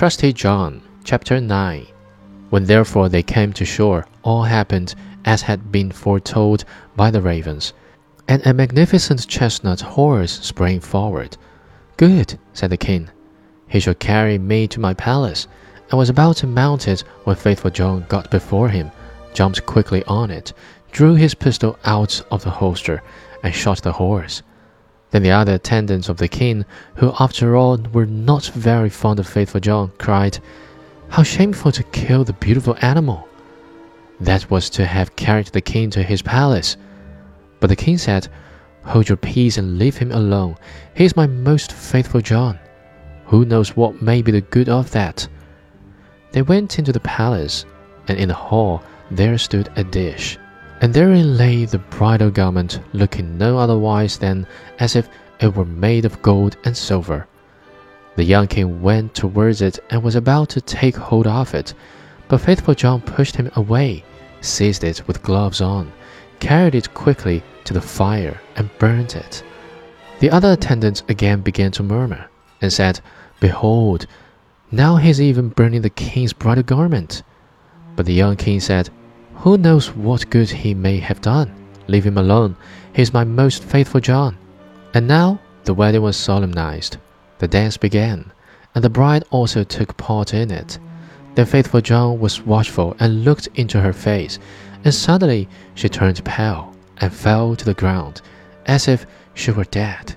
Trusty John, chapter 9. When therefore they came to shore, all happened as had been foretold by the ravens, and a magnificent chestnut horse sprang forward. Good, said the king. He shall carry me to my palace, and was about to mount it when faithful John got before him, jumped quickly on it, drew his pistol out of the holster, and shot the horse. Then the other attendants of the king, who after all were not very fond of faithful John, cried, How shameful to kill the beautiful animal! That was to have carried the king to his palace. But the king said, Hold your peace and leave him alone. He is my most faithful John. Who knows what may be the good of that? They went into the palace, and in the hall there stood a dish and therein lay the bridal garment, looking no otherwise than as if it were made of gold and silver. The young king went towards it and was about to take hold of it, but faithful John pushed him away, seized it with gloves on, carried it quickly to the fire, and burnt it. The other attendants again began to murmur, and said, Behold, now he is even burning the king's bridal garment. But the young king said, who knows what good he may have done? Leave him alone. He is my most faithful John. And now the wedding was solemnized. The dance began, and the bride also took part in it. Then faithful John was watchful and looked into her face, and suddenly she turned pale and fell to the ground, as if she were dead.